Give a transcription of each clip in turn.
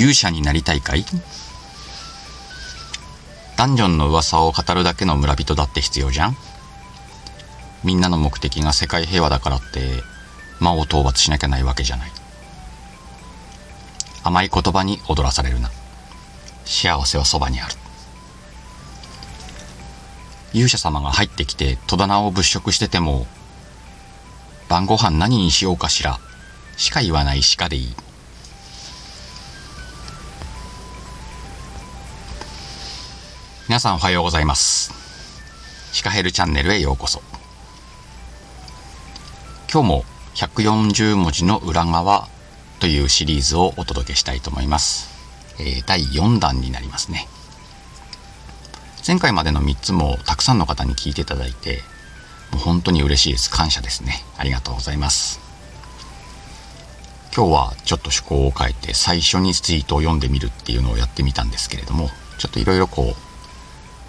勇者になりたいかい？ダンジョンの噂を語るだけの村人だって必要じゃん。みんなの目的が世界平和だからって魔を討伐しなきゃないわけじゃない。甘い言葉に踊らされるな。幸せはそばにある。勇者様が入ってきて戸棚を物色してても晩ご飯何にしようかしら。しか言わない鹿でいい。皆さんおはようございます。シカヘルチャンネルへようこそ。今日も140文字の裏側というシリーズをお届けしたいと思います、えー、第4弾になりますね。前回までの3つもたくさんの方に聞いていただいてもう本当に嬉しいです。感謝ですね。ありがとうございます。今日はちょっと趣向を変えて最初にツイートを読んでみるっていうのをやってみたんですけれどもちょっといろいろこう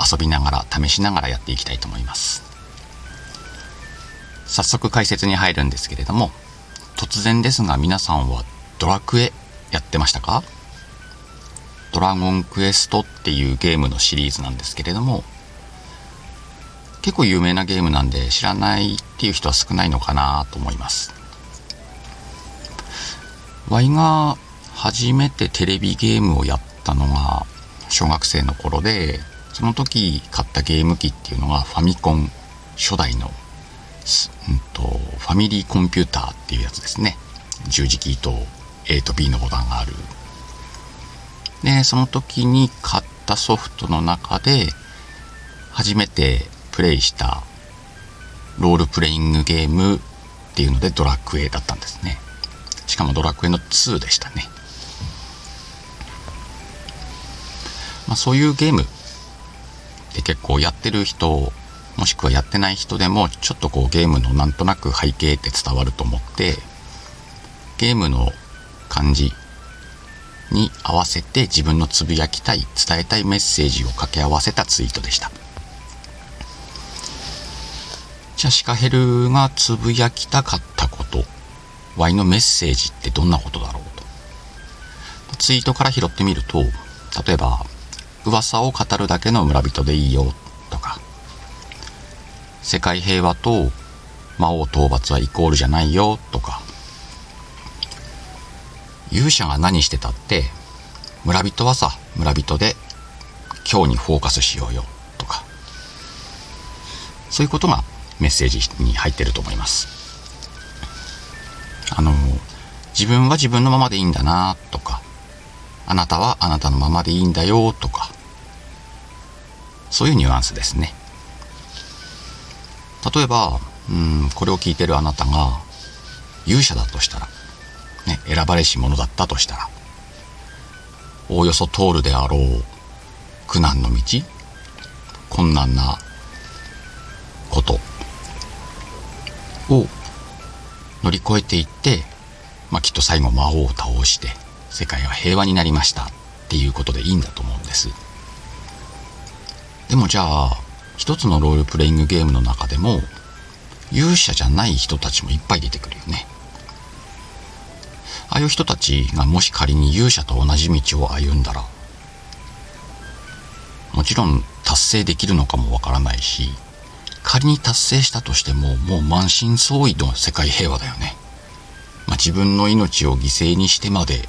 遊びながら試しながらやっていきたいと思います。早速解説に入るんですけれども突然ですが皆さんはドラクエやってましたか？ドラゴンクエストっていうゲームのシリーズなんですけれども結構有名なゲームなんで知らないっていう人は少ないのかなと思います。ワイが初めてテレビゲームをやったのが小学生の頃でその時買ったゲーム機っていうのがファミコン初代の、うんと、ファミリーコンピューターっていうやつですね。十字キーと A と B のボタンがある。で、その時に買ったソフトの中で初めてプレイしたロールプレイングゲームっていうのでドラクエだったんですね。しかもドラクエの2でしたね。まあ、そういうゲームって結構やってる人もしくはやってない人でもちょっとこうゲームのなんとなく背景って伝わると思ってゲームの感じに合わせて自分のつぶやきたい伝えたいメッセージを掛け合わせたツイートでした。じゃあシカヘルがつぶやきたかったこと Y のメッセージってどんなことだろうと。ツイートから拾ってみると例えば噂を語るだけの村人でいいよとか。世界平和と魔王討伐はイコールじゃないよとか。勇者が何してたって村人はさ村人で今日にフォーカスしようよとか。そういうことがメッセージに入ってると思います。あの自分は自分のままでいいんだなとか。あなたはあなたのままでいいんだよとか、そういうニュアンスですね。例えば、うん、これを聞いてるあなたが勇者だとしたら、ね、選ばれし者だったとしたら、おおよそ通るであろう苦難の道、困難なことを乗り越えていって、まあ、きっと最後魔王を倒して、世界は平和になりましたっていうことでいいんだと思うんです。でもじゃあ、一つのロールプレイングゲームの中でも、勇者じゃない人たちもいっぱい出てくるよね。ああいう人たちがもし仮に勇者と同じ道を歩んだら、もちろん達成できるのかもわからないし、仮に達成したとしてももう満身創痍の世界平和だよね。まあ、自分の命を犠牲にしてまで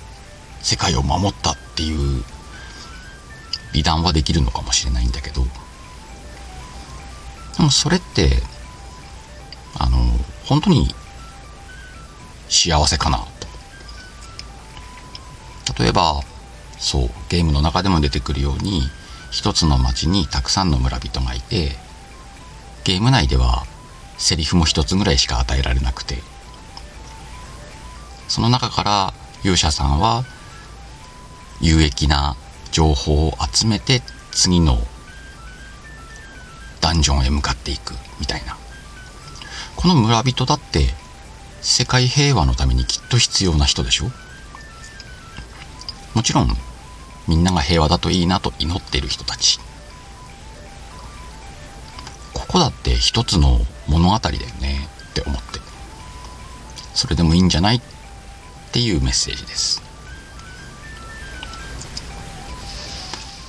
世界を守ったっていう美談はできるのかもしれないんだけどでもそれってあの本当に幸せかなと。例えばそうゲームの中でも出てくるように一つの街にたくさんの村人がいてゲーム内ではセリフも一つぐらいしか与えられなくてその中から勇者さんは有益な情報を集めて次のダンジョンへ向かっていくみたいな。この村人だって世界平和のためにきっと必要な人でしょ？もちろんみんなが平和だといいなと祈っている人たち。ここだって一つの物語だよねって思って。それでもいいんじゃない？っていうメッセージです。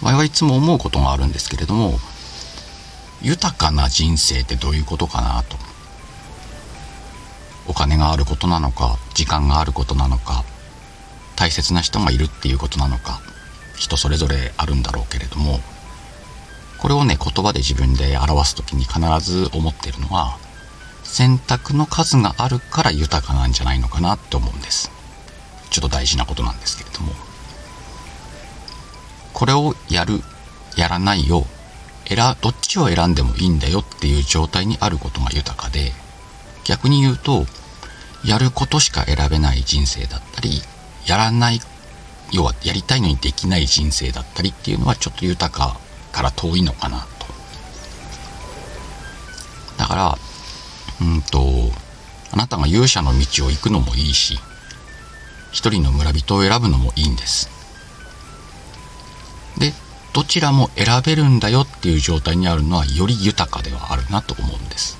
我はいつも思うことがあるんですけれども豊かな人生ってどういうことかなと。お金があることなのか時間があることなのか大切な人がいるっていうことなのか人それぞれあるんだろうけれどもこれをね言葉で自分で表す時に必ず思ってるのは選択の数があるから豊かなんじゃないのかなって思うんです。ちょっと大事なことなんですけれども。これをやるやらないよ。選どっちを選んでもいいんだよ。っていう状態にあることが豊かで。逆に言うとやることしか選べない人生だったりやらない要はやりたいのにできない人生だったりっていうのはちょっと豊かから遠いのかなと。だからうんとあなたが勇者の道を行くのもいいし一人の村人を選ぶのもいいんです。でどちらも選べるんだよっていう状態にあるのはより豊かではあるなと思うんです。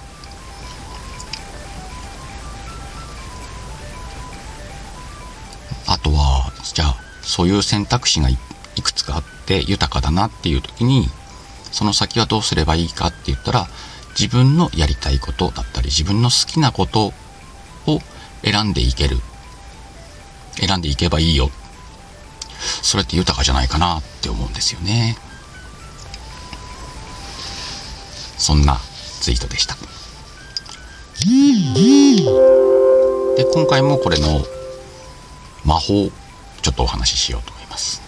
あとはじゃあそういう選択肢がいくつかあって豊かだなっていう時にその先はどうすればいいかって言ったら自分のやりたいことだったり自分の好きなことを選んでいける。選んでいけばいいよ。それって豊かじゃないかなって思うんですよね。そんなツイートでした。で今回もこれの魔法ちょっとお話ししようと思います。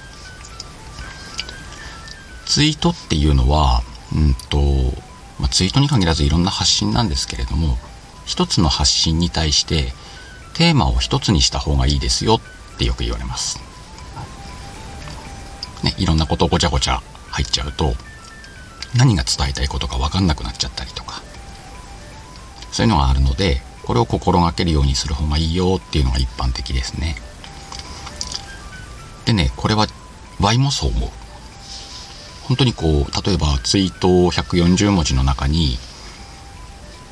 ツイートっていうのはうんと、まあ、ツイートに限らずいろんな発信なんですけれども一つの発信に対してテーマを一つにした方がいいですよってよく言われます。ね、いろんなことごちゃごちゃ入っちゃうと何が伝えたいことか分かんなくなっちゃったりとかそういうのがあるのでこれを心がけるようにする方がいいよっていうのが一般的ですね。でねこれは Y もそう思う。本当にこう例えばツイート140文字の中に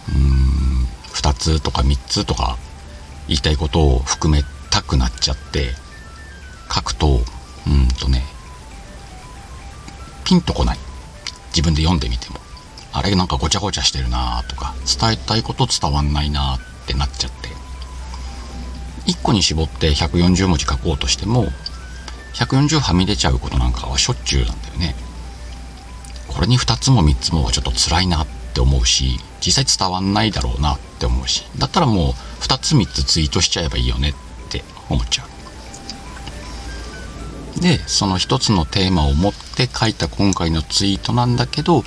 うーん2つとか3つとか言いたいことを含めたくなっちゃって書くとうんとねピンとこない。自分で読んでみても。あれなんかごちゃごちゃしてるなとか伝えたいこと伝わんないなってなっちゃって。1個に絞って140文字書こうとしても140はみ出ちゃうことなんかはしょっちゅうなんだよね。これに2つも3つもはちょっと辛いなって思うし実際伝わんないだろうなって思うしだったらもう2つ3つツイートしちゃえばいいよねって思っちゃう。でその一つのテーマを持って書いた今回のツイートなんだけど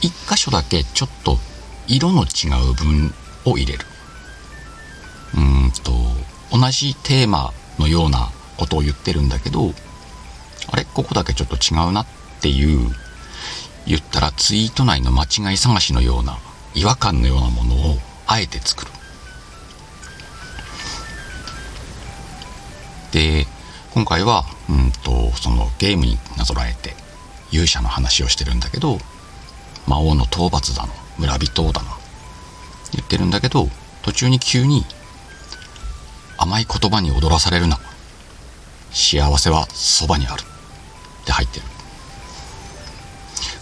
一箇所だけちょっと色の違う文を入れる。うんと同じテーマのようなことを言ってるんだけどあれ？ここだけちょっと違うなっていう言ったらツイート内の間違い探しのような違和感のようなものをあえて作る。で今回は、うんと、そのゲームになぞらえて勇者の話をしてるんだけど魔王の討伐だの村人だの言ってるんだけど途中に急に甘い言葉に踊らされるな。幸せはそばにある。って入ってる。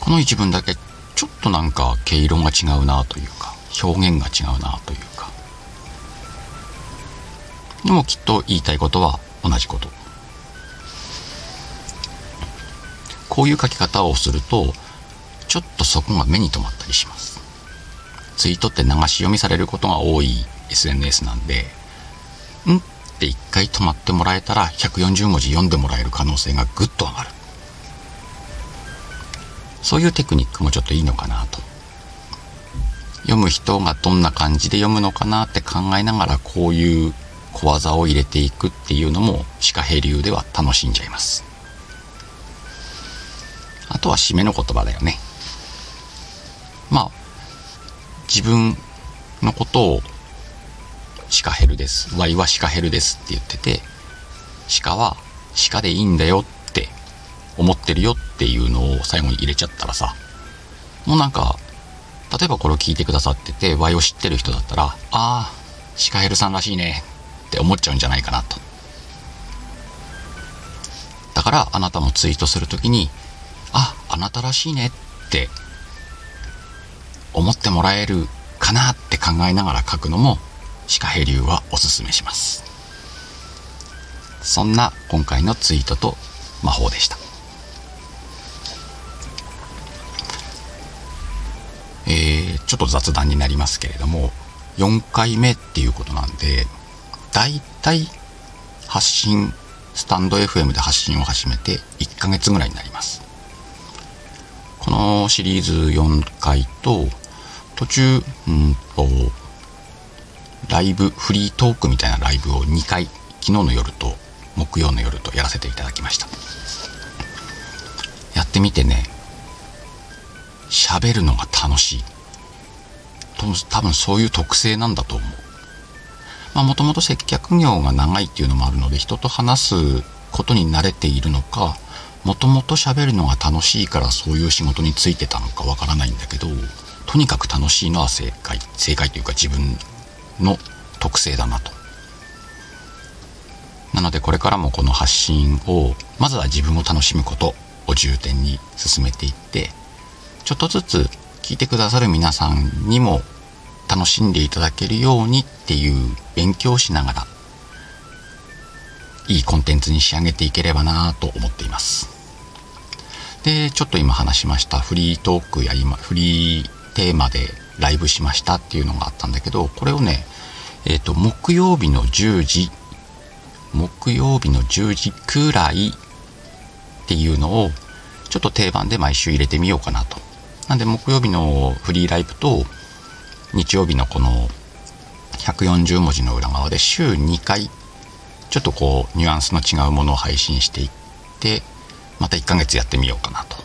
この一文だけちょっとなんか毛色が違うなというか表現が違うなというか。でもきっと言いたいことは同じこと。こういう書き方をするとちょっとそこが目に留まったりします。ツイートって流し読みされることが多い SNS なんでん？って一回止まってもらえたら140文字読んでもらえる可能性がぐっと上がる。そういうテクニックもちょっといいのかなと。読む人がどんな感じで読むのかなって考えながらこういう小技を入れていくっていうのも鹿平流では楽しんじゃいます。とは締めの言葉だよね。まあ、自分のことをシカヘルです。ワイはシカヘルですって言ってて、鹿は鹿でいいんだよって思ってるよっていうのを最後に入れちゃったらさ、もうなんか、例えばこれを聞いてくださってて、ワイを知ってる人だったら、ああ、シカヘルさんらしいねって思っちゃうんじゃないかなと。だからあなたもツイートするときに、あなたらしいねって思ってもらえるかなって考えながら書くのもシカヘ流はおすすめします。そんな今回のツイートと魔法でした。えー、ちょっと雑談になりますけれども4回目っていうことなんでだいたい発信スタンド FM で発信を始めて1ヶ月ぐらいになります。このシリーズ4回と途中うんとライブフリートークみたいなライブを2回昨日の夜と木曜の夜とやらせていただきました。やってみてね喋るのが楽しい。多分そういう特性なんだと思う。まあもともと接客業が長いっていうのもあるので人と話すことに慣れているのかもともと喋るのが楽しいからそういう仕事についてたのかわからないんだけどとにかく楽しいのは正解正解というか自分の特性だなと。なのでこれからもこの発信をまずは自分を楽しむことを重点に進めていってちょっとずつ聞いてくださる皆さんにも楽しんでいただけるようにっていう勉強をしながらいいコンテンツに仕上げていければなと思っています。でちょっと今話しましたフリートークや今フリーテーマでライブしましたっていうのがあったんだけどこれをねえっ、ー、と木曜日の10時木曜日の10時くらいっていうのをちょっと定番で毎週入れてみようかなと。なんで木曜日のフリーライブと日曜日のこの140文字の裏側で週2回ちょっとこうニュアンスの違うものを配信していってまた1ヶ月やってみようかなと。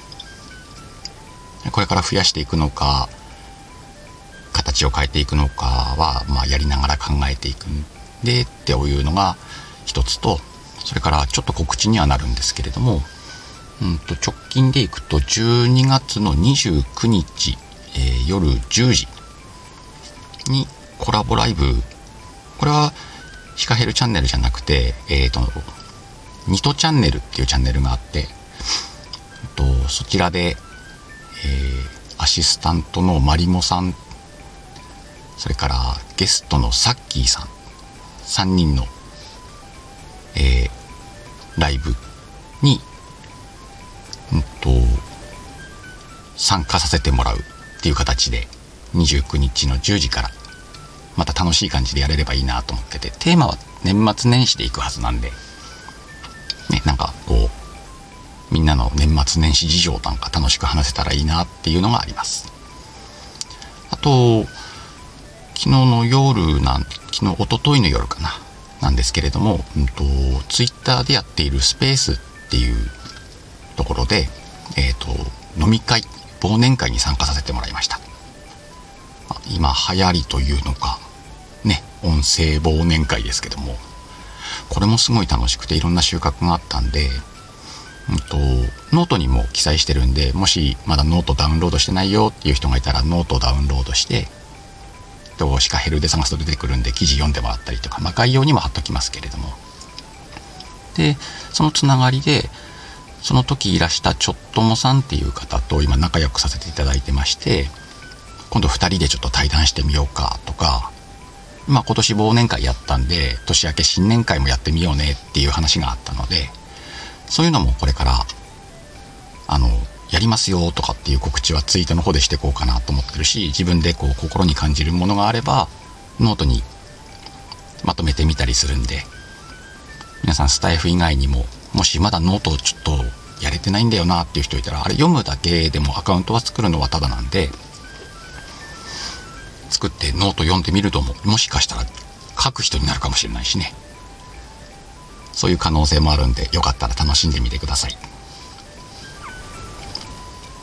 これから増やしていくのか形を変えていくのかは、まあ、やりながら考えていくんでっていうのが一つとそれからちょっと告知にはなるんですけれども、うんと直近でいくと12月の29日、えー、夜10時にコラボライブ。これはシカヘルチャンネルじゃなくてえっ、ー、とニトチャンネルっていうチャンネルがあって、と、そちらで、えー、アシスタントのマリモさんそれからゲストのサッキーさん3人の、えー、ライブに、うんと、参加させてもらうっていう形で29日の10時からまた楽しい感じでやれればいいなと思っててテーマは年末年始でいくはずなんでねなんかこうみんなの年末年始事情なんか楽しく話せたらいいなっていうのがあります。あと昨日の夜なん昨日一昨日の夜かななんですけれども、うんと、ツイッターでやっているスペースっていうところで、えっ、ー、と飲み会忘年会に参加させてもらいました。今流行りというのかね音声忘年会ですけどもこれもすごい楽しくていろんな収穫があったんで、と、ノートにも記載してるんでもしまだノートダウンロードしてないよっていう人がいたらノートダウンロードしてとシカヘルで探すと出てくるんで記事読んでもらったりとか、まあ、概要にも貼っときますけれども。でそのつながりでその時いらしたちょっともさんっていう方と今仲良くさせていただいてまして今度2人でちょっと対談してみようかとか、まあ今年忘年会やったんで、年明け新年会もやってみようねっていう話があったので、そういうのもこれから、あの、やりますよとかっていう告知はツイートの方でしてこうかなと思ってるし、自分でこう心に感じるものがあれば、ノートにまとめてみたりするんで、皆さんスタエフ以外にも、もしまだノートをちょっとやれてないんだよなっていう人いたら、あれ読むだけでもアカウントは作るのはただなんで、作ってノート読んでみるとも、もしかしたら書く人になるかもしれないしね。そういう可能性もあるんで、よかったら楽しんでみてください。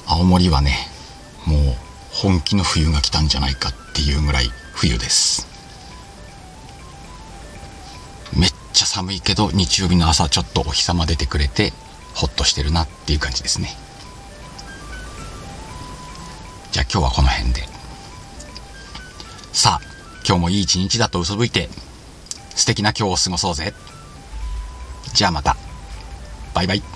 青森はね、もう本気の冬が来たんじゃないかっていうぐらい冬です。めっちゃ寒いけど、日曜日の朝ちょっとお日様出てくれて、ほっとしてるなっていう感じですね。じゃあ今日はこの辺で。さあ、今日もいい一日だと嘘吹いて、素敵な今日を過ごそうぜ。じゃあまた。バイバイ。